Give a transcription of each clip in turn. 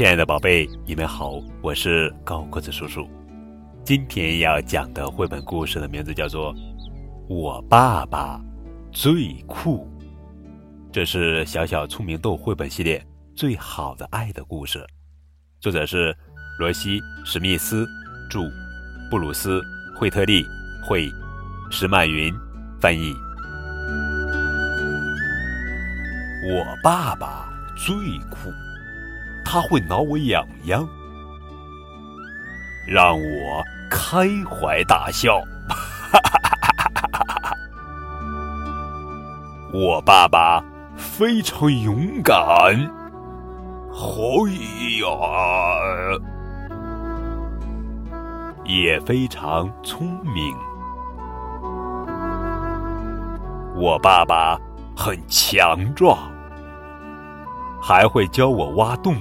亲爱的宝贝，你们好，我是高个子叔叔。今天要讲的绘本故事的名字叫做《我爸爸最酷》，这是小小聪明豆绘本系列最好的爱的故事。作者是罗西·史密斯，著，布鲁斯·惠特利绘，石曼云翻译。我爸爸最酷。他会挠我痒痒，让我开怀大笑。我爸爸非常勇敢，嘿呀，也非常聪明。我爸爸很强壮，还会教我挖洞。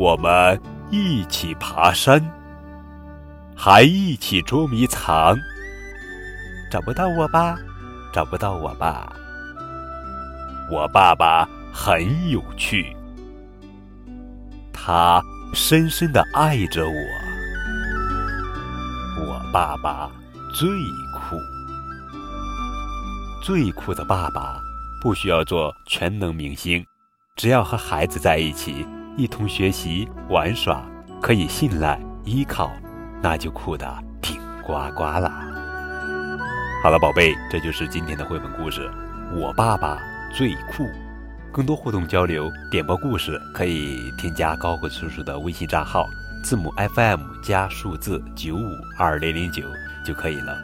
我们一起爬山，还一起捉迷藏。找不到我吧？找不到我吧？我爸爸很有趣，他深深的爱着我。我爸爸最酷，最酷的爸爸不需要做全能明星，只要和孩子在一起。一同学习玩耍，可以信赖依靠，那就酷的顶呱呱了。好了，宝贝，这就是今天的绘本故事。我爸爸最酷。更多互动交流、点播故事，可以添加高个叔叔的微信账号，字母 FM 加数字九五二零零九就可以了。